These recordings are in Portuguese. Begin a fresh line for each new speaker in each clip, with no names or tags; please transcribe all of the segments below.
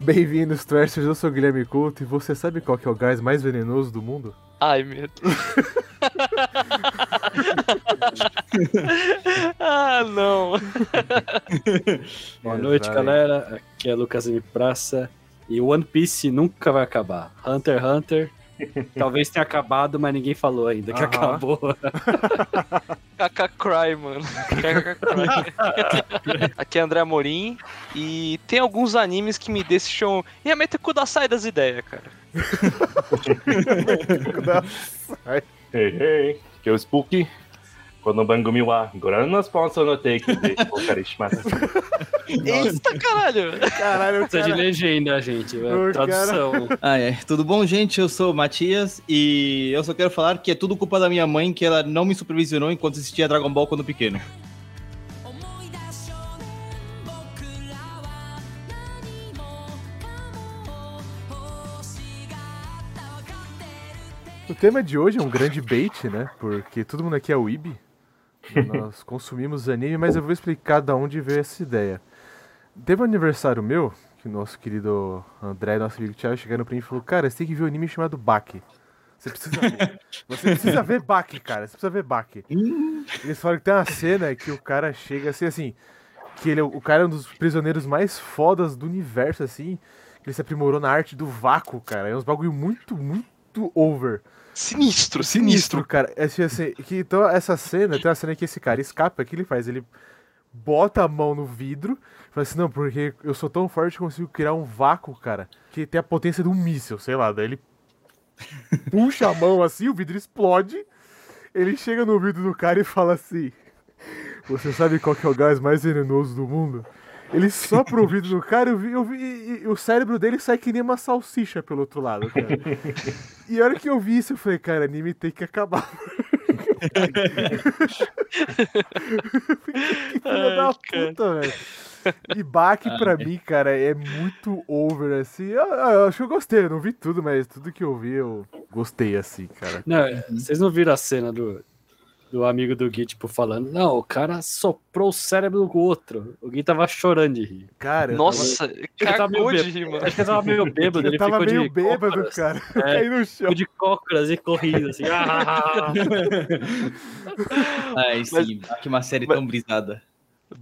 Bem-vindos, Trashers. Eu sou o Guilherme Couto e você sabe qual que é o gás mais venenoso do mundo?
Ai, meu Deus. ah, não.
Boa noite,
Vai.
galera. Aqui é Lucas M. Praça. E One Piece nunca vai acabar. Hunter x Hunter Talvez tenha acabado, mas ninguém falou ainda que
uh -huh.
acabou.
Kaka Cry, mano. Aqui é André Amorim e tem alguns animes que me deixam. E a Mete é Kudasai das ideias, cara.
Ei, hey, hey. Que é o spooky. この番組はご覧のスポンサーの提供でお借りします。
Eita, caralho.
Caralho, o
Precisa de
cara...
legenda, gente. é
O
Tradução.
Ah, é. Tudo bom, gente? Eu sou o Matias e eu só quero falar que é tudo culpa da minha mãe que ela não me supervisionou enquanto assistia Dragon Ball quando pequeno.
思い出少年僕らは何もかも欲しがったわかってる
O tema de hoje é um grande bait, né? Porque todo mundo aqui é Weeb. Nós consumimos anime, mas eu vou explicar da onde veio essa ideia. Teve um aniversário meu, que o nosso querido André e nosso amigo Thiago chegaram pra mim e falou: Cara, você tem que ver um anime chamado Baki. Você precisa ver. Você precisa ver Baki, cara. Você precisa ver Baki. Eles falaram que tem uma cena que o cara chega assim, assim. Que ele, é- o cara é um dos prisioneiros mais fodas do universo, assim. Ele se aprimorou na arte do vácuo, cara. É uns bagulho muito, muito over.
Sinistro, sinistro.
cara. É assim, assim, que, então, essa cena, tem uma cena que esse cara escapa, o que ele faz? Ele bota a mão no vidro fala assim, não, porque eu sou tão forte que consigo criar um vácuo, cara, que tem a potência de um míssil, sei lá. Daí ele puxa a mão assim, o vidro explode, ele chega no vidro do cara e fala assim, você sabe qual que é o gás mais venenoso do mundo? Ele sopra o vidro do cara eu vi, eu vi, e, e o cérebro dele sai que nem uma salsicha pelo outro lado, cara. E a hora que eu vi isso, eu falei, cara, anime tem que acabar. que filha da puta, velho. E Baki, pra mim, cara, é muito over, assim. Eu, eu acho que eu gostei, eu não vi tudo, mas tudo que eu vi, eu gostei, assim, cara.
Não, vocês não viram a cena do, do amigo do Gui, tipo, falando, não, o cara soprou o cérebro do outro. O Gui tava chorando de rir.
Cara,
Nossa,
Ele tava meio
de
bêbado.
rir, mano.
Acho que ele tava meio bêbado,
tava,
ele
tava
ficou
meio
de
bêbado,
cócoras.
cara.
É,
Caí no chão.
Ficou de cócoras e correndo, assim. ah!
Ai, sim, que uma série tão brisada.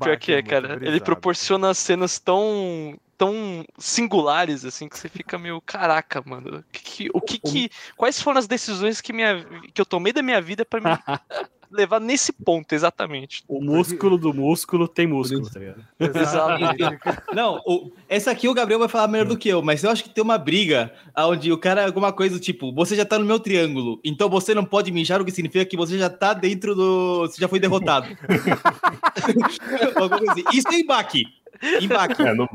Pior que é, cara. Ele
brisado.
proporciona cenas tão tão singulares assim que você fica meio caraca, mano. O que, que- o que, que- quais foram as decisões que minha que eu tomei da minha vida pra me levar nesse ponto exatamente?
O músculo do músculo tem músculo, tá ligado?
Exatamente.
Não, o- essa aqui o Gabriel vai falar melhor do que eu, mas eu acho que tem uma briga onde o cara, alguma coisa do tipo, você já tá no meu triângulo, então você não pode mijar, o que significa que você já tá dentro do. Você já foi derrotado. Assim. Isso é embaque. Embaque.
É, no-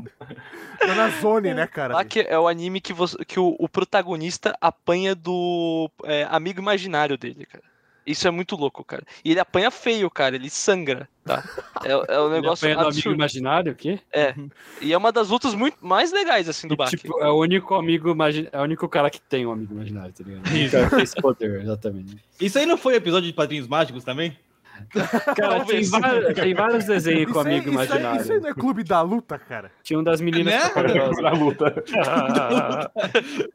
Tá na zone, né, cara?
Lá que é o anime que, você- que o, o protagonista apanha do é, amigo imaginário dele, cara. Isso é muito louco, cara. E ele apanha feio, cara. Ele sangra, tá? É, é um
Ele
negócio
apanha do amigo
absurdo.
imaginário, o quê?
É. E é uma das lutas muito mais legais, assim, do
E,
Baki.
tipo, é o único amigo imagi... é o único cara que tem um amigo imaginário, tá ligado? O cara que tem esse poder, exatamente.
Isso aí não foi episódio de Padrinhos Mágicos também?
Cara, tem, vários, tem vários desenhos com
Isso aí-
amigo
isso aí-
imaginário.
Isso aí não é clube da luta, cara.
Tinha um das meninas
Né?
superpoderosas.
na luta.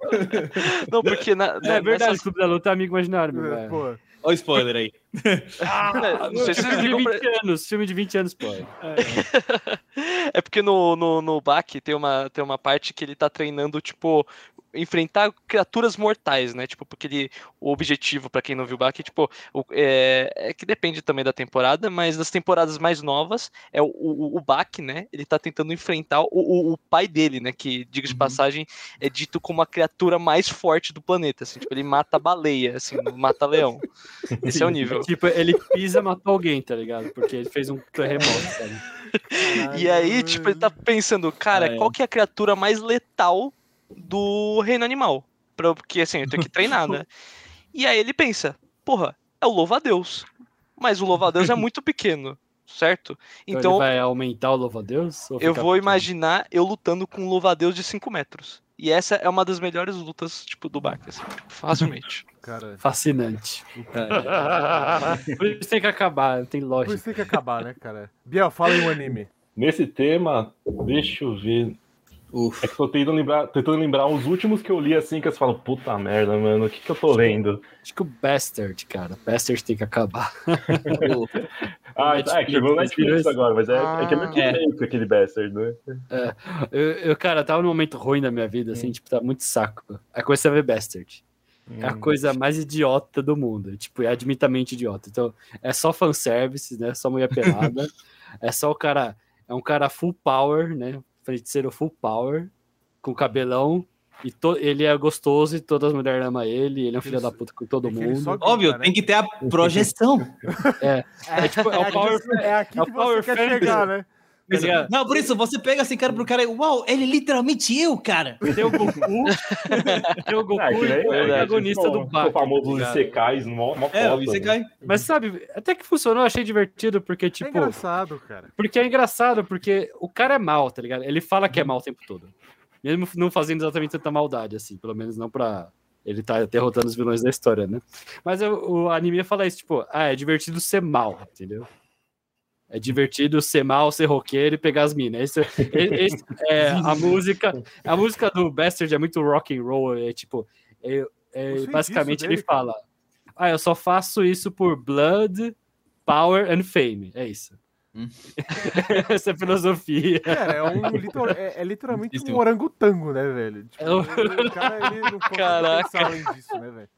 Não, porque na,
É verdade,
nessas-
o Clube da Luta é amigo imaginário, meu.
É,
é.
Pô,
Olha o spoiler aí.
É, não sei se
Filme de
ligam pra-
20 anos, filme de 20 anos, pô.
É porque no, no, no Baki tem uma, tem uma parte que ele tá treinando, tipo, enfrentar criaturas mortais, né? Tipo, porque ele, o objetivo, pra quem não viu o Baki, tipo, o- é, é que depende também da temporada, mas das temporadas mais novas, é o, o, o Baki, né? Ele tá tentando enfrentar o, o, o pai dele, né? Que, diga de passagem, é dito como a criatura mais forte do planeta, assim. Tipo, ele mata baleia, assim, mata leão. Esse é o nível.
Tipo, ele pisa e matou alguém, tá ligado? Porque ele fez um terremoto, sabe?
E aí, tipo, ele tá pensando, cara,
Ah, é.
qual que é a criatura mais letal do reino animal? Pra- Porque assim, eu tenho que treinar, né? E aí ele pensa, porra, é o louva-a-Deus. Mas o louva-a-Deus é muito pequeno, certo?
Então,
Então
ele vai aumentar o louva-a-Deus? ou
eu vou
pequeno?
imaginar eu lutando com um louva-a-Deus de 5 metros. E essa é uma das melhores lutas, tipo, do Baki, assim, tipo, facilmente.
cara.
Fascinante. Por isso tem que acabar, tem
Por
lógica.
isso tem que acabar, né, cara? Biel, fala em um anime.
Nesse tema, deixa eu ver.
Ufa.
É que tô tentando lembrar, tentando lembrar os últimos que eu li assim, que eu falo, puta merda, mano, o que que eu tô lendo?
Acho que o Bastard, cara. Bastard tem que acabar.
Ah,
Netflix,
é, que chegou no Netflix agora, mas é, é que é
Ah.
muito feio aquele Bastard, né?
Eu, eu, cara, tava num momento ruim da minha vida, assim, tipo, tá muito saco. Aí comecei a ver Bastard. É a
Hum.
coisa mais idiota do mundo. Tipo, é admitamente idiota. Então, é só fanservice, né? Só mulher pelada. é só o cara. É um cara full power, né? Feiticeiro full power, com cabelão. E to- ele é gostoso e todas as mulheres amam ele. Ele é um filho
Ele
da puta com todo
é ele
mundo.
Óbvio,
né?
tem que ter a projeção.
É tipo, é o
aqui-
power.
é aqui
é o
que
power
você quer
fantasy.
chegar, né?
Tá?
Não, por isso, você pega assim, cara, pro cara, uau, ele é literalmente eu, cara.
Tem o Goku. tem o Goku
É,
e
nem-
o
é,
protagonista do Batman.
O famoso
tá ligado?
Isekais, mó, mó
É,
foda,
você
né?
Mas sabe, até que funcionou, eu achei divertido, porque,
É
tipo.
engraçado, cara.
Porque é engraçado, porque o cara é mal, tá ligado? Ele fala que é mal o tempo todo. Mesmo não fazendo exatamente tanta maldade, assim. Pelo menos não pra. Ele tá derrotando os vilões da história, né? Mas o, o anime fala isso, tipo, ah, é divertido ser mal, entendeu? É divertido ser mal, ser roqueiro e pegar as minas. Esse, esse- é, a música. A música do Bastard é muito rock and roll. É tipo. é- é, basicamente ele fala. Ah, eu só faço isso por blood, power and fame. É isso.
Hum.
Essa é a filosofia.
Cara, é, um, é, é literalmente
Isso.
um orangotango, né, velho? Tipo,
É um-
o cara, ele não
Caraca.
pensar além disso, né, velho?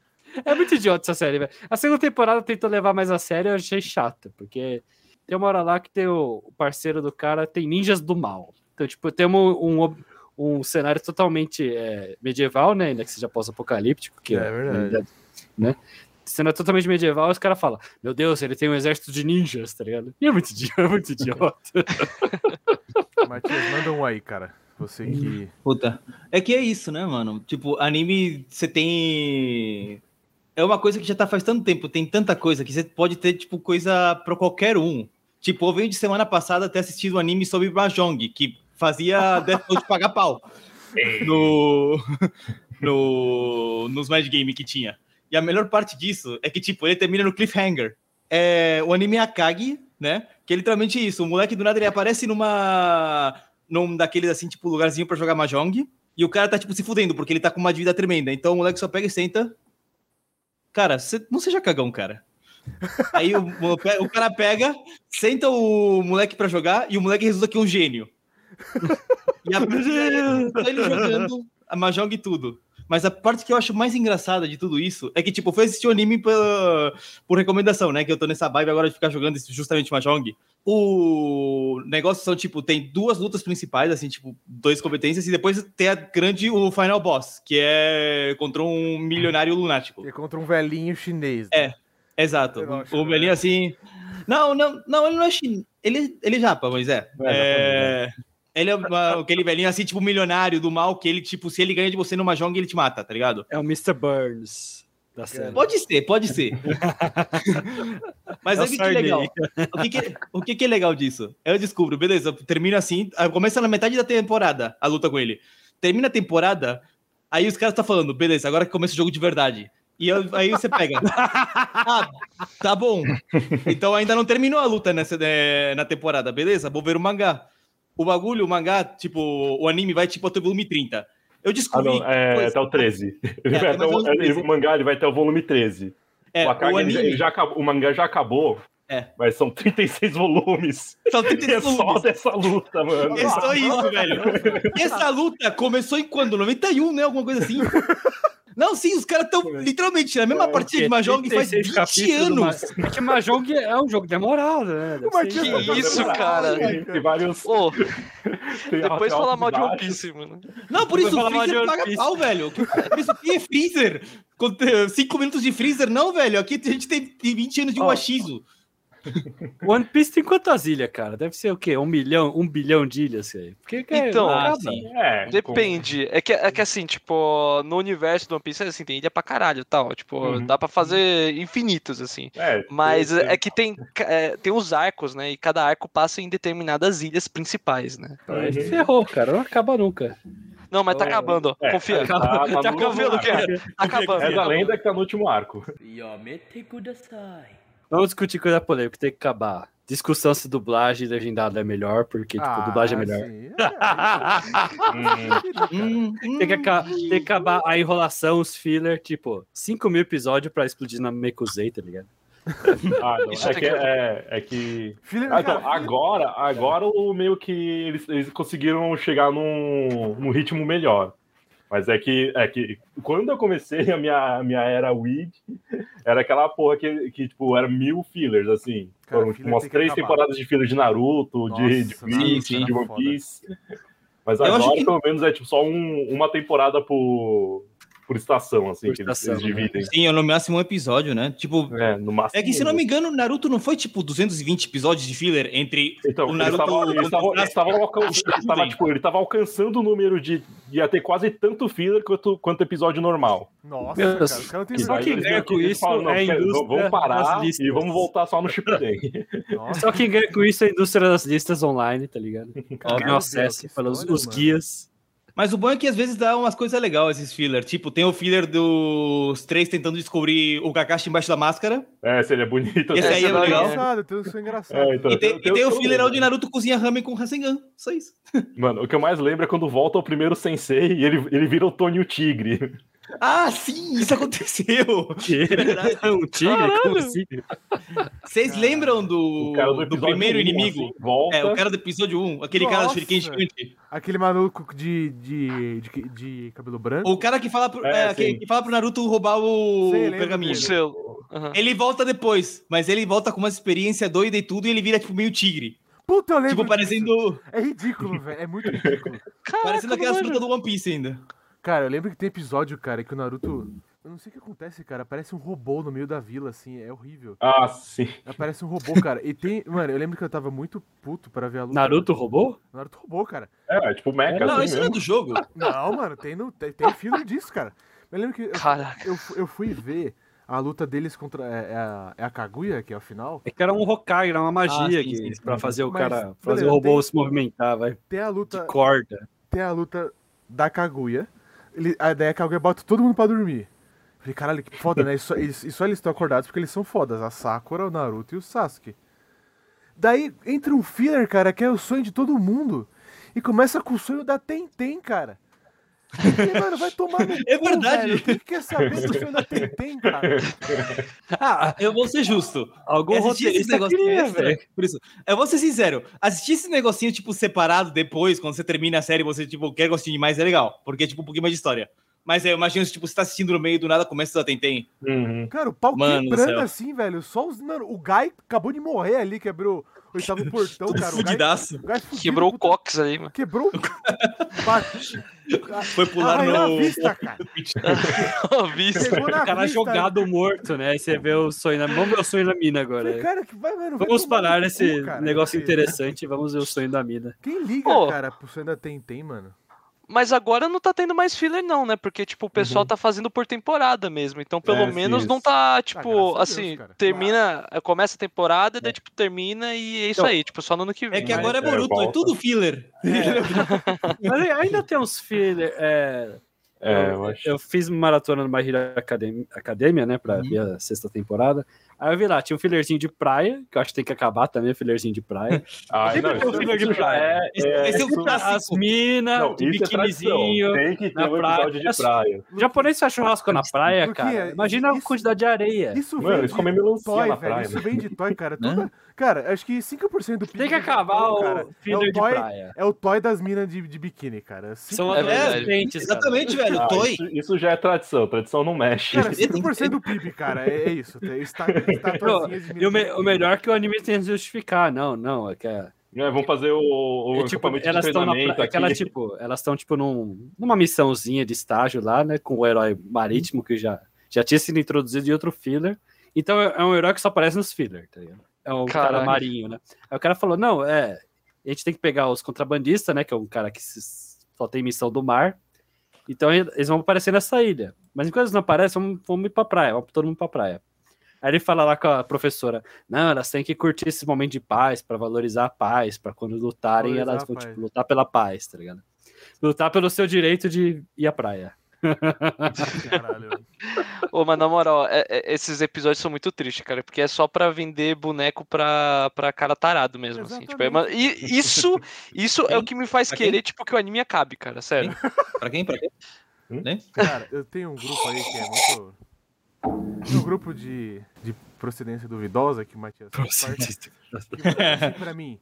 É muito idiota essa série, velho. A segunda temporada tentou levar mais a sério, eu achei chato, porque tem uma hora lá que tem o, o parceiro do cara, tem ninjas do mal. Então, tipo, temos um, um, um cenário totalmente é, medieval, né? Ainda que seja pós-apocalíptico, que
É verdade.
Né? Cenário totalmente medieval, os caras falam: Meu Deus, ele tem um exército de ninjas, tá ligado? E é muito idiota, é muito idiota.
Matias, manda um aí, cara. Você que.
Puta. É que é isso, né, mano? Tipo, anime, você tem. É uma coisa que já tá faz tanto tempo, tem tanta coisa que você pode ter, tipo, coisa pra qualquer um. Tipo, eu venho de semana passada ter assistido um anime sobre Mahjong, que fazia Death Note pagar pau. No. no nos Mad Game que tinha. E a melhor parte disso é que, tipo, ele termina no cliffhanger. É, o anime Akagi, né? Que é literalmente isso. O moleque do nada ele aparece numa. num daqueles assim, tipo, lugarzinho pra jogar Mahjong. E o cara tá, tipo, se fudendo, porque ele tá com uma dívida tremenda. Então o moleque só pega e senta. Cara, cê, não seja cagão, cara. Aí o, o, cara pega, senta o moleque pra jogar e o moleque resulta que é um gênio. E a ele jogando a Mahjong e tudo. Mas a parte que eu acho mais engraçada de tudo isso é que, tipo, foi assistir o anime pela- por recomendação, né? Que eu tô nessa vibe agora de ficar jogando justamente Mahjong. O negócio são, tipo, tem duas lutas principais, assim, tipo, dois competências, e depois tem a grande, o final boss, que é contra um milionário lunático.
que é contra um velhinho chinês.
É. Exato.
Acho,
o velhinho assim. Não, não, não, ele não é chinês. Ele, ele é japa, mas é. É, Ele é uma- aquele velhinho assim, tipo, milionário do mal, que ele, tipo, se ele ganha de você numa jong, ele te mata, tá ligado?
É o Mr. Burns da série.
Pode ser, pode ser. Mas
É o
olha que legal.
Sarney.
O que, que- o que, que é legal disso? Eu descubro, beleza, termina assim, aí começa na metade da temporada a luta com ele. Termina a temporada, aí os caras estão falando, beleza, agora que começa o jogo de verdade. E eu- aí você pega. ah, tá bom. Então ainda não terminou a luta nessa, né, na temporada, beleza? Vou ver o mangá. O bagulho, o mangá, tipo, o anime vai tipo até o volume 30. Eu
Ah,
descobri.
não, é até o 13. Ele
É,
vai
até
o,
mais ou menos
ele-
13.
o mangá ele vai até o volume 13.
É,
o, Akagi,
o anime.
ele já acabou, o mangá já acabou,
É.
mas são 36 volumes.
Só
E
30
é só
volumes.
dessa luta, mano.
É só isso, velho. E essa luta começou em quando? 91, né? Alguma coisa assim. Não, sim, os caras estão literalmente na mesma partida de Mahjong faz
36
20
capítulos do
anos.
É que Mahjong é um jogo demorado, né? Deve
O tá
Que
jogando
isso, cara?
caralho,
Tem vários. Tem
depois fala mal de One. Piece, mano.
Não, por isso o Freezer paga pau, velho. Por isso que é Freezer. 5 minutos de Freezer, não, velho. Aqui a gente tem 20 anos de
Ó,
Washizo.
One Piece tem quantas ilhas, cara? Deve ser o quê? Um milhão, um bilhão de ilhas, cara. Porque que é-
Então,
não
Ah,
acaba.
sim.
É,
Depende. É que, é que assim, tipo, no universo do One Piece, assim, tem ilha pra caralho e tal. Tipo,
Uhum.
dá pra fazer infinitos, assim.
é,
Mas
tem-
é que tem, é, tem os arcos, né? E cada arco passa em determinadas ilhas principais, né?
Aí Ferrou, cara. Não acaba nunca.
Não, mas tá
É,
acabando, ó.
é,
Confia.
é, tá- tá
Tá
último
confia no que
arco.
é. Tá acabando.
É da lenda que tá no último arco.
Vamos discutir coisa polêmica, tem que acabar. discussão se dublagem legendado é melhor, porque, tipo, dublagem é melhor.
Ah, sim. É, é,
Hum, hum.
Tem que, aca- tem que acabar a enrolação, os filler, tipo, 5 mil episódios pra explodir na Mekuzei, tá ligado?
Ah, não.
Isso
É que,
que-
é, é que Ah, então,
cara,
agora, agora o meio que eles, eles conseguiram chegar num, num ritmo melhor. Mas é que, é que quando eu comecei a minha, a minha era weed, era aquela porra que, que tipo, era mil fillers, assim.
Cara,
Foram tipo,
filler
umas três temporadas de filler de Naruto, de, de
Nossa,
Bleach, de One. Piece. Mas
Eu
agora,
que-
pelo menos, é tipo só um- uma temporada por, por estação, assim,
Por
que eles,
estação,
eles
né?
dividem.
Sim, é no máximo um episódio, né? Tipo,
É, no máximo.
é que se não me engano, Naruto não foi tipo 220 episódios de filler entre
Então,
o
eles
Naruto.
eles eles estavam alcan-
o
ele tava,
Shippuden.
tipo, ele tava alcançando o número de. ia ter quase tanto filler quanto, quanto episódio normal.
Nossa,
Meu
cara, os tem
Só
eles
ganha
que-
com
eles
isso
falam, não,
é a indústria
Vamos parar e vamos voltar só no Shippuden.
Só quem ganha com isso é a indústria das listas online, tá ligado?
Deus,
acesso
que
os
mano.
guias.
Mas o bom é que às vezes dá umas coisas legais esses filler. Tipo, tem o filler dos três tentando descobrir o Kakashi embaixo da máscara.
É, seria bonito.
Esse
até.
aí é
daí
legal.
engraçado, tem um engraçado.
É, então,
E tem, e tem o filler onde Naruto cozinha ramen com Rasengan. Só isso.
Mano, o que eu mais lembro é quando volta o primeiro sensei e ele, ele vira o Tony o Tigre.
Ah, sim, isso aconteceu.
um tigre? Como assim?
Vocês lembram do,
do,
do primeiro
um,
inimigo?
assim, volta.
É, o cara do episódio 1, aquele cara do
Nossa.
Shuriken gigante.
Aquele maluco de, de, de, de cabelo branco.
O cara que fala pro,
É,
é, que, que fala pro Naruto roubar o
Sei,
pergaminho.
O selo. Aham.
Ele volta depois, mas ele volta com uma experiência doida e tudo, e ele vira tipo meio tigre.
Puta, eu lembro.
Tipo,
disso.
parecendo,
É ridículo, velho. É muito ridículo.
parecendo
Caraca,
aquelas
mano.
frutas do One Piece ainda.
Cara, eu lembro que tem episódio, cara, que o Naruto. Eu não sei o que acontece, cara. Aparece um robô no meio da vila, assim. É horrível.
Ah, sim.
Aparece um robô, cara. E tem. Mano, eu lembro que eu tava muito puto pra ver a luta.
Naruto roubou?
Naruto robô, cara.
É, é tipo Mecha,
Não,
assim
isso não é
mesmo.
do jogo.
Não, mano, tem, no, tem, tem filler disso, cara. Eu lembro que. Eu,
Caraca.
eu, eu fui ver a luta deles contra. É, é a, é a Kaguya, que é o final.
É que era um Hokage, era uma magia
Ah, sim,
que,
sim, sim.
pra fazer o
Mas,
cara, fazer
beleza,
o robô
tem-
se movimentar, vai.
Tem a
De
luta.
corda.
Tem a luta da Kaguya. Ele, a ideia é que a Kaguya bota todo mundo pra dormir. Falei, caralho, que foda, né? E- e só eles estão acordados porque eles são fodas. A Sakura, o Naruto e o Sasuke. Daí entra um filler, cara, que é o sonho de todo mundo. E começa com o sonho da Tenten, cara. E, mano, vai tomar no
É
cu,
verdade.
velho. Quem quer saber do sonho da Tenten, cara?
Ah,
Eu vou ser justo.
algum
Assistir esse negocinho
queria,
extra,
velho.
Por isso, eu vou ser sincero. Assistir esse negocinho, tipo, separado depois, quando você termina a série, você, tipo, quer gostar de mais, é legal. Porque é, tipo, um pouquinho mais de história. Mas eu imagino, tipo, você tá assistindo no meio do nada, começa a Tentem.
Uhum.
Cara, o pau
Mano do
quebrando assim, velho. Só os. Mano, o Guy acabou de morrer ali, quebrou oitavo portão, cara. O
fudidaço.
o Guy
Quebrou o cox ali, mano.
Quebrou. Bate.
Foi pular
Arranhou a
no...
vista, cara.
Vista.
Pegou na
O cara
vista.
jogado morto, né? Aí você vê o sonho na. Vamos ver o sonho da mina agora.
Falei, cara, que vai, mano.
Vamos parar
no
nesse
cu, cara,
negócio
porque-
interessante e vamos ver o sonho da mina.
Quem liga,
Pô.
cara, pro sonho da Tentem, mano?
Mas agora não tá tendo mais filler, não, né? Porque, tipo, o pessoal
Uhum.
tá fazendo por temporada mesmo. Então, pelo
É,
menos não
isso.
tá,
graças
tipo,
a Deus,
assim,
cara.
termina, começa a temporada, daí, tipo, termina e é isso
Então,
aí, tipo, só no ano que vem.
É que agora é
É,
Boruto, é tudo filler.
Mas ainda tem uns filler. É,
É,
eu,
eu acho.
eu fiz maratona no My Hero Academia, Academia né? Pra
Uhum.
ver a sexta temporada. Aí eu vi lá, tinha um fillerzinho de praia, que eu acho que tem que acabar também, o fillerzinho de praia.
Ah,
Sempre
não,
tem um filler de praia.
é.
Esse-
é
esse é o clássico.
As minas de
é
biquinizinho.
Tem que ter
na
um episódio
praia.
de praia.
O japonês faz churrasco na praia,
Porque
cara. Imagina
isso-
a quantidade de areia.
Isso
Mano,
vem
eles
de
comem melancia
toy,
na
velho.
praia,
Isso
né?
vem de toy, cara. Toda... Cara, acho que 5% do PIB
Tem que acabar o
cara, é
filler
o
de
toy,
praia.
É o toy das minas de, de biquíni, cara.
São
É
adolescentes, cara.
Exatamente, velho.
Ah,
Toy.
isso, já é tradição. Tradição não mexe.
Cara, 5% do PIB, cara. É, é isso. Tem está, de
E o, me- o melhor é que o anime tem que justificar. Não, não, é que é,
É, vamos fazer o, o
é tipo, elas estão aquela, tipo, elas estão tipo num, numa missãozinha de estágio lá, né, com o herói marítimo que já já tinha sido introduzido em outro filler. Então é é um herói que só aparece nos filler, tá ligado? É um cara marinho, né? Aí o cara falou: "Não, é, a gente tem que pegar os contrabandistas, né, que é um cara que se- só tem missão do mar. Então eles vão aparecer nessa ilha. Mas enquanto eles não aparecem, vamos, vamos ir pra praia, vamos todo mundo pra praia. Aí ele fala lá com a professora: Não, elas têm que curtir esse momento de paz pra valorizar a paz, pra quando lutarem,
Valorizar
elas vão tipo, lutar pela paz, tá ligado? Lutar pelo seu direito de ir à praia.
Caralho.
Ô, mas na moral, é- é- esses episódios são muito tristes, cara, porque é só pra vender boneco pra, pra cara tarado mesmo, assim. Tipo, é, e isso, isso é o que me faz
Pra quem?
querer, tipo, que o anime acabe, cara, sério.
Pra quem? Pra quem?
Cara, eu tenho um grupo aí que é muito. Um grupo de, de procedência duvidosa que o Matias faz pra mim.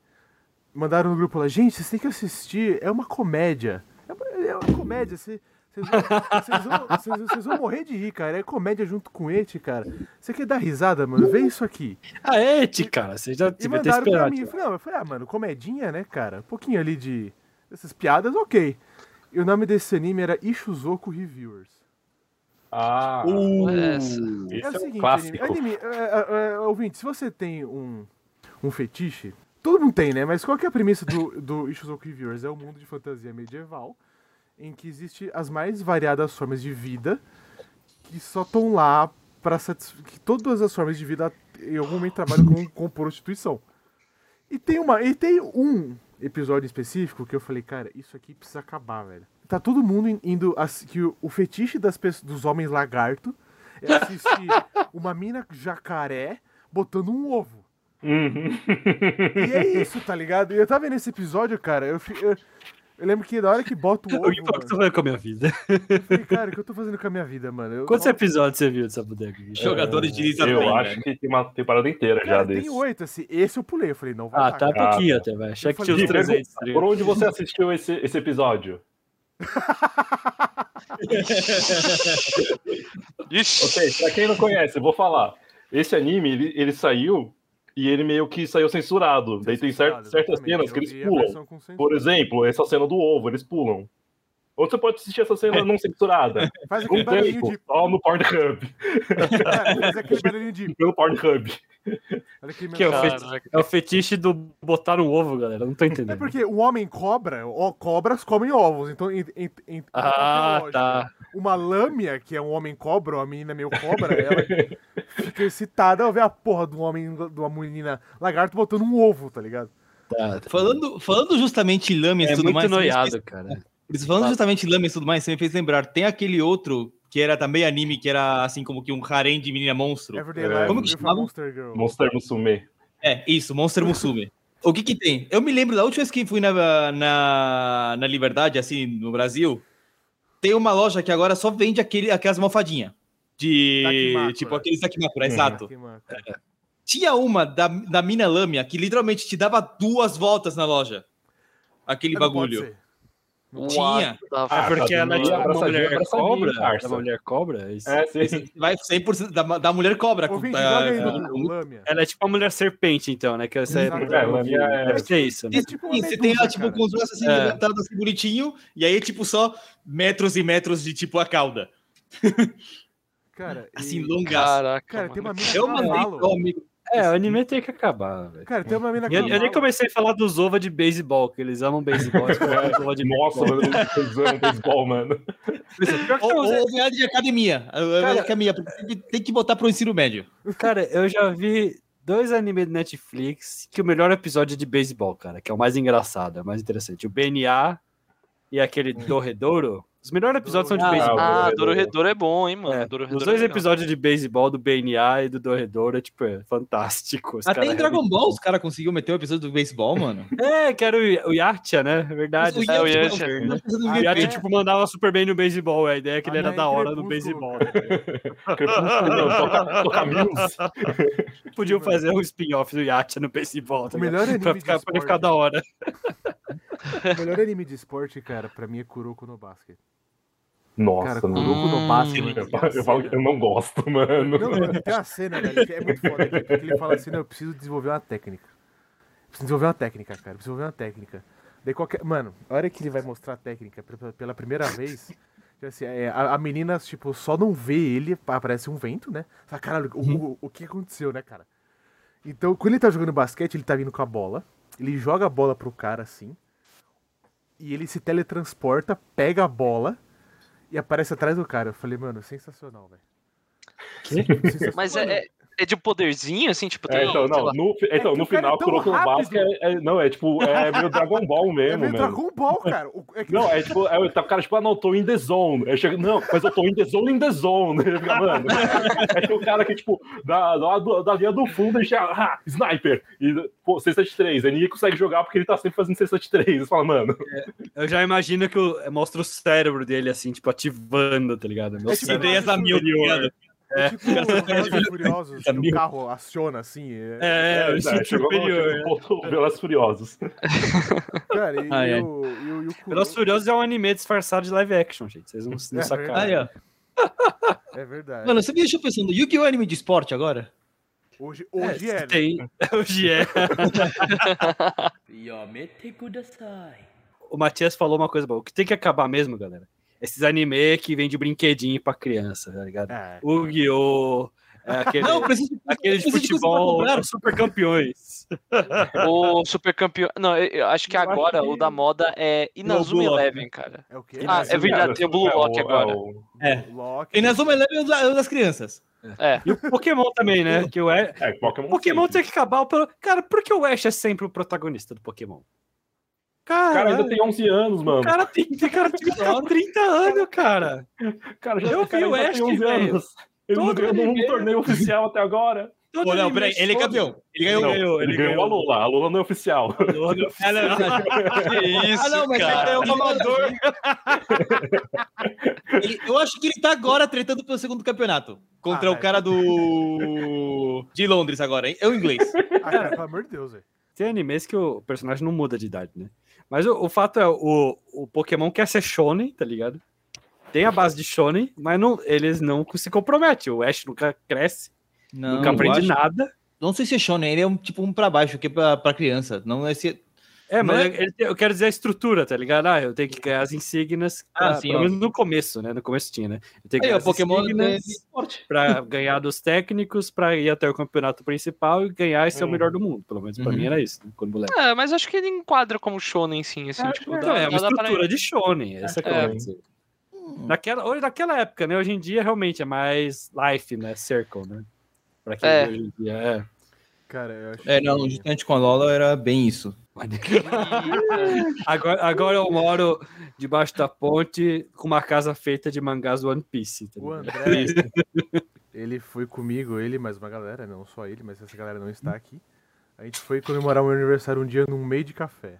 Mandaram no grupo lá, gente, vocês têm que assistir, é uma comédia. É uma, é uma comédia, vocês, vocês, vão, vão, vão morrer de rir, cara. É comédia junto com Eti, cara. Você quer dar risada, mano? Vê isso aqui.
Ah, Eti, cara. Você já
E
ter
mandaram pra
esperado.
mim. Eu falei, não, eu falei, ah, mano, comedinha, né, cara? Um pouquinho ali de. Essas piadas, ok. E o nome desse anime era Ishuzoku Reviewers.
Ah,
Essa.
esse
é
é,
o seguinte,
clássico.
anime, anime, é, é, ouvinte, se você tem um, um fetiche, todo mundo tem, né? Mas qual que é a premissa do, do Ishuzoku Reviewers? É um mundo de fantasia medieval em que existe as mais variadas formas de vida que só estão lá para satisfazer. que todas as formas de vida em algum momento trabalham com, com prostituição. E tem, uma, e tem um episódio específico que eu falei, cara, isso aqui precisa acabar, velho. Tá todo mundo in- indo. que o, fetiche das pessoas, dos homens lagarto é assistir uma mina jacaré botando um ovo.
Uhum.
E é isso, tá ligado? E eu tava vendo esse episódio, cara, eu, eu, eu lembro que da hora que bota o ovo,
O que eu tô
mano,
fazendo com a minha vida?
eu falei, cara, o que eu tô fazendo com a minha vida, mano? Eu,
Quantos episódios você viu dessa bodega? aqui?
Jogadores de Lisa
Eu
Bem,
acho
velho.
que tem uma temporada inteira já
Cara,
desse.
tem oito, assim, esse eu pulei, eu falei, não vai
Ah, tá
cara.
pouquinho
Ah,
até, velho. Achei que tinha uns
Gui,
300. tá
pergunta,
ligado?
por onde você assistiu esse, esse episódio?
Ixi,
Ok, pra quem não conhece, eu vou falar. Esse anime, ele, ele saiu e ele meio que saiu censurado. Daí tem cer-
Censurado,
certas cenas que eles pulam. Por exemplo, essa cena do ovo, eles pulam. Ou você pode assistir essa cena não censurada.
Faz aquele
Um
barulhinho
tempo,
de.
só no Pornhub.
Cara, faz aquele barulhinho de.
Pelo Pornhub.
Olha
Que é o, fetiche, é o fetiche do botar um ovo, galera. Não tô
É
entendendo.
porque o homem cobra, ó, cobras comem ovos, então. em- em- em-
Ah,
lógica,
tá.
Uma lâmia, que é um homem cobra, uma menina meio cobra, ela fica excitada ao ver a porra de um homem, de uma menina lagarto botando um ovo, tá ligado?
Tá, tá.
Falando, falando justamente em lâminas e
É
tudo
muito
mais.
noiado, cara.
Isso, falando justamente em lâminas e tudo mais, você me fez lembrar. Tem aquele outro que era também anime, que era assim como que um harem de menina monstro.
É,
como que
with a
chamava?
Monster Girl.
Monster Musume.
É, isso, Monster Musume. O que que tem? Eu me lembro da última vez que fui na, na, na Liberdade, assim, no Brasil, tem uma loja que agora só vende aquele, aquelas almofadinhas. De.
Dakimakura.
Tipo, aqueles Dakimakura,
Uhum.
exato.
Que mano.
Tinha uma da, da Mina Lâmia que literalmente te dava duas voltas na loja. Aquele
Não pode
bagulho.
Ser.
Tinha.
É
Ah,
porque ela é tipo
uma
mulher cobra. É uma mulher cobra?
É, sim.
Vai 100% da, da mulher cobra.
Ela é tipo uma mulher serpente, então, né? Que essa é.
É, é-
Deve ser isso, né?
É tipo
você tem ela, tipo, com os braços assim,
É.
levantados assim, bonitinho, e aí, tipo, só metros e metros de, tipo, a cauda.
Cara,
Assim,
e-
longaço.
Caraca,
Cara,
mano.
tem uma mina
Eu mandei pro amigo.
É, o anime tem que acabar, velho.
Cara, tem uma mina
Eu, eu nem comecei a falar dos ova de beisebol, que eles amam beisebol. de
Nossa, mano, eles amam beisebol, mano.
Ou, viagem de academia.
Cara-
academia, porque tem que- tem que botar pro ensino médio.
Cara, eu já vi dois animes do Netflix que o melhor episódio é de beisebol, cara, que é o mais engraçado, é o mais interessante. O BNA e aquele Dorredouro. Os melhores episódios são de
Ah,
beisebol.
Ah. Dororedor é bom, hein, mano.
É,
Dororedor
os
é
dois
legal.
episódios de beisebol do BNA e do Dorredouro é, tipo, é fantástico. Os
Até em Dragon Ball os caras conseguiram meter o episódio do beisebol, mano.
É, que era o, o Yacha, né? É verdade.
O
É, o
Yantia. mano,
Ah,
O
é.
Yacha, tipo, mandava super bem no beisebol. A ideia é que ele
Ah,
era
é
da hora no beisebol. Podiam fazer um spin-off do Yacha no beisebol. tá
O melhor anime
Pra
de
ficar, pra ficar da hora.
O melhor anime de esporte, cara, pra mim é Kuroko no Basket.
Nossa,
Cara, no. Basket.
Eu,
mano,
falo- eu falo que eu não gosto, mano.
Não, mano, tem uma cena, velho, que é muito foda porque ele fala assim, não, eu preciso desenvolver uma técnica. Preciso desenvolver uma técnica, cara, preciso desenvolver uma técnica. Daí qualquer... Mano, a hora que ele vai mostrar a técnica pela- primeira vez, tipo assim, é, a, a menina, tipo, só não vê ele, aparece um vento, né? Fala, caralho, o, o, o que aconteceu, né, cara? Então, quando ele tá jogando basquete, ele tá vindo com a bola, ele joga a bola pro cara, assim, e ele se teletransporta, pega a bola e aparece atrás do cara. Eu falei, mano, sensacional, velho.
Que?
Sensacional.
Mas é, é, é de poderzinho, assim, tipo,
É, então, não, no, fi- então,
que
no
o
final,
é
no
rápido.
Basque é, é- Não, é tipo, é meio Dragon Ball
É
mesmo,
meio
mano.
Dragon Ball, cara. O- É que
Não, é tipo, é, tá o cara, tipo, ah, não, tô in the zone. Aí chega, não, mas eu tô in the zone, in the zone. Ele fica, mano. É que o cara que, tipo, da, da, da linha do fundo, ele chega, ah, sniper. E, pô, cesta de três. Aí ninguém consegue jogar porque ele tá sempre fazendo cesta de três. Você fala, mano.
Eu já imagino que o- mostra o cérebro dele, assim, tipo, ativando, tá ligado? Meu
É tipo,
ideias a mil, tá ligado?
É tipo Velozes e Furiosos, que o carro aciona assim. é-
É, o instinto
chegou no-
superior.
Velozes e Furiosos.
Cara, e,
Ai, ai.
o, e, o, e o Kuro-
Velozes Furiosos é um anime disfarçado de live action, gente. Vocês não, não
É
sacaram.
Aí, ó.
É verdade.
Mano, você me deixou pensando, Yu-Gi-Oh! é anime de esporte agora?
hoje hoje é, né?
Tem. Hoje é. O Matias falou uma coisa boa. O que tem que acabar mesmo, galera? Esses anime que vem de brinquedinho pra criança, tá ligado?
É.
O Guiô, é aquele,
Não, preciso,
aquele de futebol, super campeões.
O super campeão. Não, eu, acho que
Eu acho
agora
que-
o da moda é Inazuma
Blue Lock,
Eleven, cara.
É o quê?
Ah, é verdade, tem o Blue Lock
É
agora.
o-
É.
Loki.
E na Zoma Eleven é o da- é o das crianças.
É.
E o Pokémon também, né? Que o Ash,
É, Pokémon.
Pokémon
sempre.
tem que acabar. o pro- Cara, por que o Ash é sempre o protagonista do Pokémon? Cara,
O cara ainda tem 11 anos, mano.
o cara tem, tem cara tem que ficar 30 anos, cara.
Cara, já
Eu
cara
vi o
11
velho.
anos. Ele não
Todo
ganhou nenhum torneio oficial até agora.
Todo
Pô, não, peraí, ele é campeão. Ele
Ele
ganhou.
ganhou,
Ele, ganhou a Lula. A Lula não é oficial.
Ah, não, não.
Que isso,
Ah, não, mas
cara.
é o amador. Ele- eu acho que ele tá agora tretando pelo segundo campeonato. Contra
Ah,
o cara do. de Londres agora, hein? É o inglês.
Ah, cara, pelo amor de Deus, velho.
Tem animes que o personagem não muda de idade, né? Mas o, o fato é, o, o Pokémon quer ser shonen, tá ligado? Tem a base de shonen, mas não, eles não se comprometem. O Ash nunca cresce,
Não,
nunca aprende
acho-
nada.
Não sei se é shonen, ele é um tipo um pra baixo, que é pra, pra criança. Não é se.
É, mas
é-
ele- eu quero dizer a estrutura, tá ligado? Ah, eu tenho que ganhar as insígnias,
Ah,
pra-
sim,
pelo
ó.
menos no começo, né? No começo tinha, né? Eu tenho que
Aí,
ganhar
o
as
Pokémon é de
insígnias
esporte.
pra ganhar dos técnicos, pra ir até o campeonato principal e ganhar e ser o
Hum.
melhor do mundo. Pelo menos pra
Uhum.
mim era isso, né? quando moleque.
É, mas acho que ele enquadra como shonen, sim, assim, tipo,
que
Então, é uma
dá pra-
estrutura de shonen, essa é, a
É.
coisa. Naquela, hoje, naquela época, né? Hoje em dia, realmente, é mais life, né? Circle, né? Pra quem
É.
vê hoje em dia, é.
Cara, eu acho
É, não,
que-
justamente com a Lola era bem isso.
Agora, agora eu moro debaixo da ponte com uma casa feita de mangás do One Piece. tá
O? André, ele foi comigo, ele e mais uma galera, não só ele, mas essa galera não está aqui. A gente foi comemorar o meu aniversário um dia num meio de café.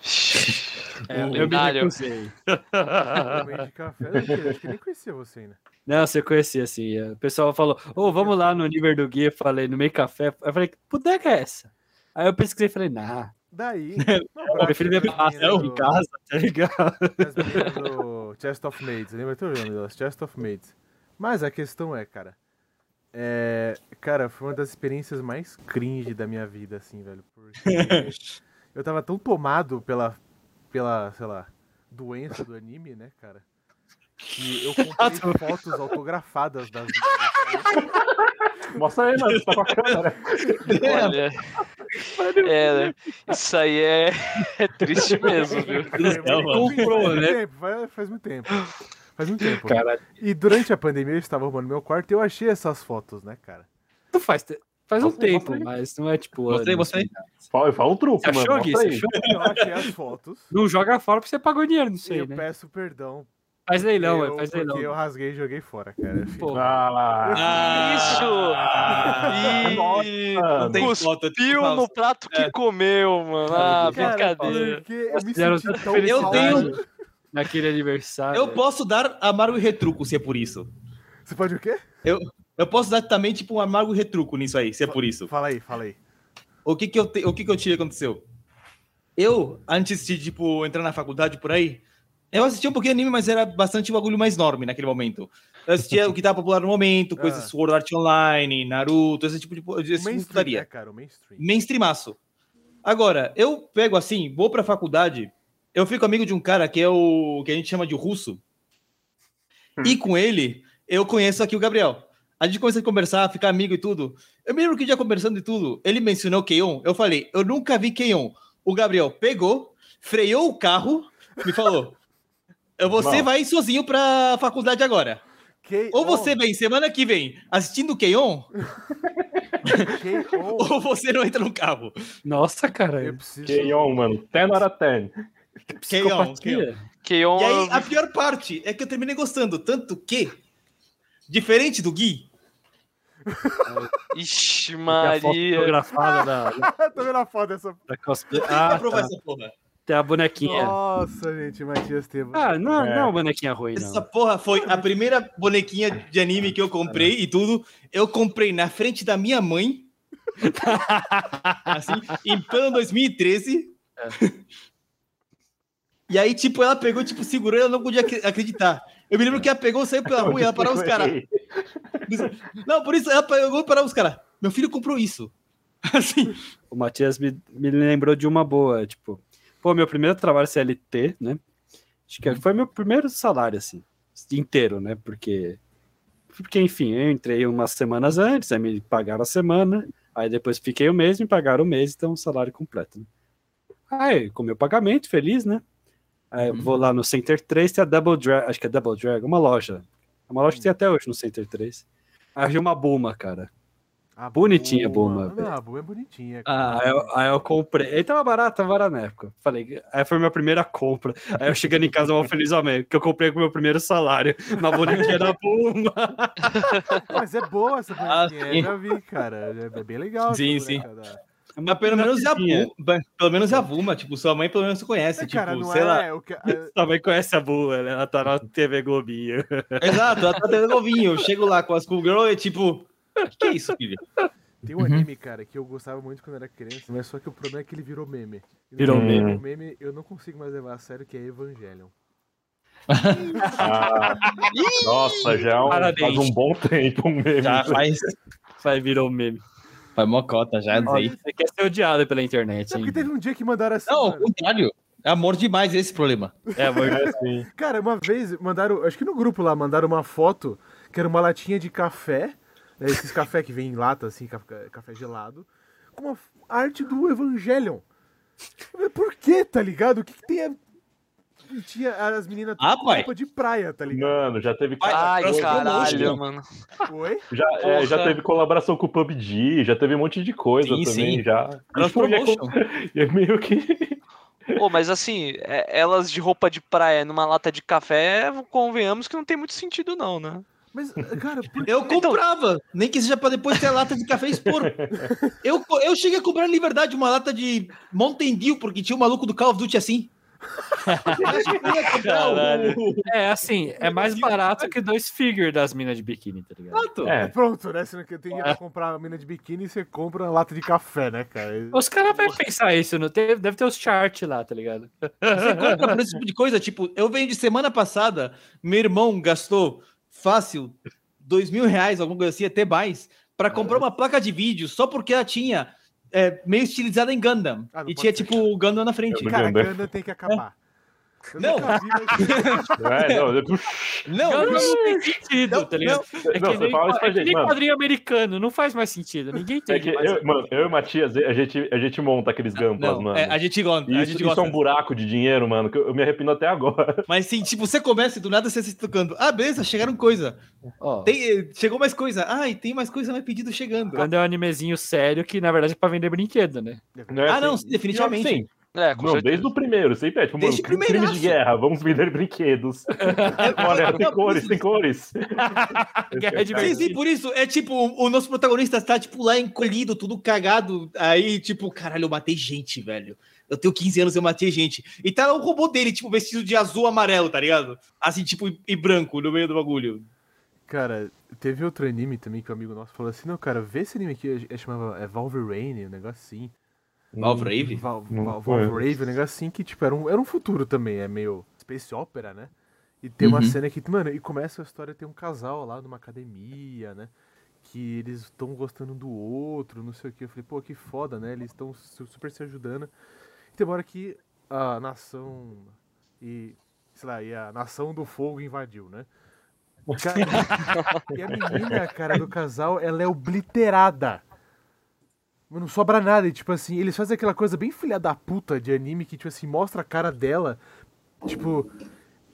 É, eu me
lendário.
recusei.
Um meio de café, eu acho que nem conhecia você ainda.
Não, você conhecia, assim. O pessoal falou, ô, vamos lá no nível do guia. Falei, no meio café. Eu falei, que é essa? Aí eu pesquisei e falei, nah,
Daí,
eu prefiro ver pastel em casa, tá ligado?
As do Chest of Maids, lembra teu nome delas? Chest of Maids. Mas a questão é, cara. É. Cara, foi uma das experiências mais cringe da minha vida, assim, velho. Porque eu tava tão tomado pela. pela, sei lá, doença do anime, né, cara? Que eu comprei fotos autografadas das.
Mostra aí, mano. Tá com a câmera.
Olha. É, né? Isso aí é, é triste mesmo, viu?
Comprou, né?
Faz, faz muito tempo. Faz muito tempo.
Caralho.
E durante a pandemia eu estava arrumando meu quarto e eu achei essas fotos, né, cara?
Não faz, te- faz um
Mostra
tempo,
aí.
mas não é tipo.
Mostrei, mostrei.
assim.
Fala, fala um truque,
Você
mano.
achou, Gui? Você achou?
Eu achei as fotos.
Não joga fora porque você pagou dinheiro, não
e
sei,
eu
né?
peço perdão.
Faz leilão,
eu,
é, faz
porque
leilão.
eu rasguei e joguei fora, cara.
Pô,
Ah,
Isso! Ih,
mano.
tem foto, tipo,
Cuspiu no prato que comeu, mano. Ah,
Cara,
brincadeira.
porque eu me
Fizeram
senti
tanta
tão
Eu
mal.
tenho-
naquele aniversário.
Eu posso dar amargo e retruco, se é por isso.
Você pode o quê?
Eu posso dar também, tipo, um amargo e retruco nisso aí, se é por isso.
Fala aí, fala aí.
O que que eu, te... o que que eu tive aconteceu? Eu, antes de, tipo, entrar na faculdade por aí, eu assistia um pouquinho de anime, mas era bastante bagulho mais enorme naquele momento. Eu assistia o que tava popular no momento, coisas
Ah.
Sword Art Online, Naruto, esse tipo de, de
mainstream, né,
putaria.
cara? O mainstream.
Mainstreamaço. Agora, eu pego assim, vou pra faculdade, eu fico amigo de um cara que é o que a gente chama de russo. E com ele, eu conheço aqui o Gabriel. A gente começa a conversar, ficar amigo e tudo. Eu me lembro que um dia conversando e tudo, ele mencionou Keion. Eu falei, eu nunca vi Keion. O Gabriel pegou, freou o carro, me falou: "Eu- Você
Não.
vai sozinho pra faculdade agora. Ou você vem semana que vem assistindo Keion, ou você não entra no carro.
Nossa, cara.
Eu preciso.
K.O., mano. 10 out of 10.
Keion, Keion.
Keion,
E aí, a pior parte é que eu terminei gostando, tanto que, diferente do Gui,
Ixi,
Tem a foto
Maria.
fotografada da,
Tô vendo a foto dessa.
da cosplay. Ah, tá.
essa porra.
Tem a bonequinha.
Nossa, gente, Matias Teva.
Ah, não,
É.
não é uma bonequinha ruim,
Essa
não.
porra foi a primeira bonequinha de anime que eu comprei e tudo. Eu comprei na frente da minha mãe. assim, em plano 2013. E aí, tipo, ela pegou, tipo, segurou e ela não podia acre- acreditar. Eu me lembro que ela pegou, saiu pela rua e ela parou os caras. Não, por isso ela pegou e parou os caras. Meu filho comprou isso. Assim.
O Matias me, me lembrou de uma boa, tipo, pô, meu primeiro trabalho CLT, né? Acho que foi meu primeiro salário, assim, inteiro, né? Porque, porque, enfim, eu entrei umas semanas antes, aí me pagaram a semana, aí depois fiquei um mês, me pagaram o mês, então um salário completo. Né? Aí, com meu pagamento, feliz, né? Aí eu vou lá no Center 3, tem a Double Drag, acho que é Double Drag, uma loja. É uma loja que tem até hoje no Center 3. Aí eu vi uma Buma, cara.
A
bonitinha, Buma.
Não, a Buma é bonitinha.
Ah,
Aí eu, aí eu comprei. Ele tava barato, tava barato na época. Falei, aí foi minha primeira compra. Aí eu chegando em casa, mal feliz homem, que eu comprei com o meu primeiro salário. Uma bonequinha da Puma.
Mas é boa essa
Ah,
bonequinha.
sim.
eu já vi, cara. É bem legal.
Sim,
boneca da-
Mas pelo menos é a
Puma.
Vuma. Pelo menos é a Vuma. Tipo, sua mãe pelo menos conhece.
É,
tipo,
cara, não
sei
é
lá.
o que. a-
Também conhece a Buma, né? Ela tá na TV Globinho.
Exato, ela tá tendo novinho. Eu chego lá com as Cool Girl e tipo. Que que é isso, filho?
Tem um anime, cara, que eu gostava muito quando era criança, mas só que o problema é que ele virou meme. Ele
Virou
meme. meme, eu não consigo mais levar a sério, que é Evangelion.
Ah, nossa, já é um,
Parabéns.
faz um bom tempo um meme.
Já faz,
Vai virou meme.
faz mocota já aí.
Você quer ser odiado pela internet,
É porque teve um dia que mandaram assim.
Não, ao contrário. É amor demais esse problema.
É, amor.
É, sim.
Cara, uma vez mandaram, acho que no grupo lá, mandaram uma foto que era uma latinha de café, né, esses café que vem em lata, assim, café, café gelado, com uma arte do Evangelion. Por que, tá ligado? O que, que tem a... E Tinha as meninas
Ah,
com roupa de praia, tá ligado?
Mano, já teve.
Ai, caralho, mano.
Oi?
Já, é, já teve colaboração com o PUBG, já teve um monte de coisa
Sim,
também.
sim.
Já.
Cross
Tipo, já
promotion.
é meio que.
Pô, mas assim, é- elas de roupa de praia numa lata de café, convenhamos que não tem muito sentido, não, né?
Mas, cara, por...
Eu
Então-
comprava, nem que seja pra depois ter a lata de café expor. Eu, eu cheguei a comprar na liberdade uma lata de Mountain Dew, porque tinha o maluco do Call of Duty assim. Que.
É, assim, é mais barato que dois figure das minas de biquíni, tá ligado?
Exato.
É.
Pronto, né? Você não tem dinheiro pra comprar mina de biquíni, você compra uma lata de café, né, cara?
Os caras vão pensar isso, não tem, deve ter os charts lá, tá ligado?
Você compra por esse tipo de coisa, tipo, eu vendi semana passada, meu irmão gastou fácil dois mil reais, alguma coisa assim, até mais, pra comprar uma placa de vídeo só porque ela tinha é, meio estilizada em Gundam.
Ah,
e tinha,
ser.
tipo, o Gundam na frente.
Eu
Cara,
Gundam.
Gundam tem que acabar. Eu
Não.
nunca vi, mas-
É, não, eu-
Não,
Não,
não,
não tem sentido,
Não,
tá ligado? É
Não,
que
você
nem,
fala isso pra
é que
gente,
nem
mano.
quadrinho americano, não faz mais sentido. Ninguém
É
entende
que eu, mano, eu e o Matias, a gente, a gente monta aqueles gampas,
não,
mano.
é, a gente gosta, a
Isso,
gente
isso
gosta.
é um buraco de dinheiro, mano, que eu, eu me arrependo até agora.
Mas sim, tipo, você começa e do nada você se tocando. Ah, beleza, chegaram coisa.
Ó,
Tem, chegou mais coisa. Ah, e tem mais coisa, mais pedido chegando.
quando é um animezinho sério que, na verdade, é pra vender brinquedo, né?
Né,
Ah, não,
assim,
definitivamente.
Sim,
É, com
não, desde o primeiro, sempre é tipo,
Desde
mano,
o
crime de guerra, vamos vender brinquedos. Olha, tem cores, tem cores.
Guerra de
Sim, sim, por isso, é tipo, o nosso protagonista tá, tipo, lá encolhido, tudo cagado. Aí, tipo, caralho, eu matei gente, velho. Eu tenho 15 anos, eu matei gente. E tá o robô dele, tipo, vestido de azul amarelo, tá ligado? Assim, tipo, e- branco no meio do bagulho.
Cara, teve outro anime também que um amigo nosso falou assim, não, cara, vê esse anime aqui, é, chamava é Valverane, um negócio assim.
Valvrave?
Val,
Não
Val,
conheço.
Valvrave, um negócio assim que, tipo, era um, era um futuro também, é meio space opera, né? E tem uma
Uhum.
cena que, mano, e começa a história, tem um casal lá numa academia, né? Que eles estão gostando do outro, não sei o que. Eu falei, pô, que foda, né? Eles estão super se ajudando. E tem uma hora que a nação e, sei lá, e a nação do fogo invadiu, né? Cara, e a menina, cara, do casal, ela é obliterada. Não sobra nada, e tipo assim, eles fazem aquela coisa bem filha da puta de anime que, tipo assim, mostra a cara dela, tipo,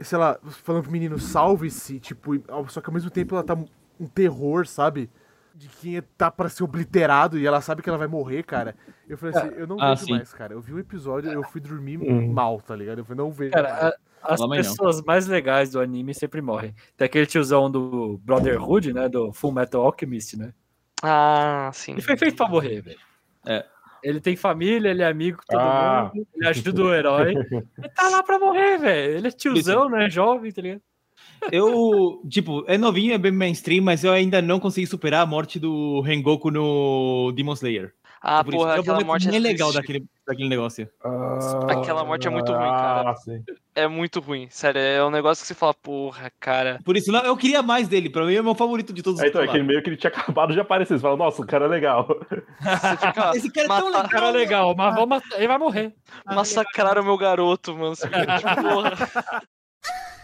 sei lá, falando pro menino salve-se, tipo, só que ao mesmo tempo ela tá um terror, sabe? De quem tá pra ser obliterado e ela sabe que ela vai morrer, cara. Eu falei assim, eu não
Ah,
vejo
sim.
mais, cara. Eu vi um episódio, eu fui dormir
Hum.
mal, tá ligado? Eu falei, não vejo.
Cara,
mais.
a- as
Fala, mãe, não.
pessoas mais legais do anime sempre morrem. Tem aquele tiozão do Brotherhood, né? Do Full Metal Alchemist, né?
Ah, sim.
Ele foi feito pra morrer, velho.
É.
Ele tem família, ele é amigo com todo
Ah.
mundo, ele ajuda o herói. Ele tá lá pra morrer, velho. Ele é tiozão, né? Jovem, tá ligado?
Eu, tipo, é novinho, é bem mainstream, mas eu ainda não consegui superar a morte do Rengoku no Demon Slayer.
Ah,
Por isso
porra,
que é
aquela morte é
legal daquele, daquele negócio.
Aquela morte é muito ruim, cara.
Ah.
É muito ruim. Sério, é um negócio que você fala, porra, cara.
Por isso, não, eu queria mais dele. Pra mim é o meu favorito de todos os
É, então, é
que
que
estão
meio que ele tinha acabado de aparecer. Você fala, nossa, o cara é legal.
Você fica.
Esse cara é tão legal.
Cara legal, mas vamos matar- ele vai morrer.
massacraram meu garoto, mano. Você fica tipo, porra.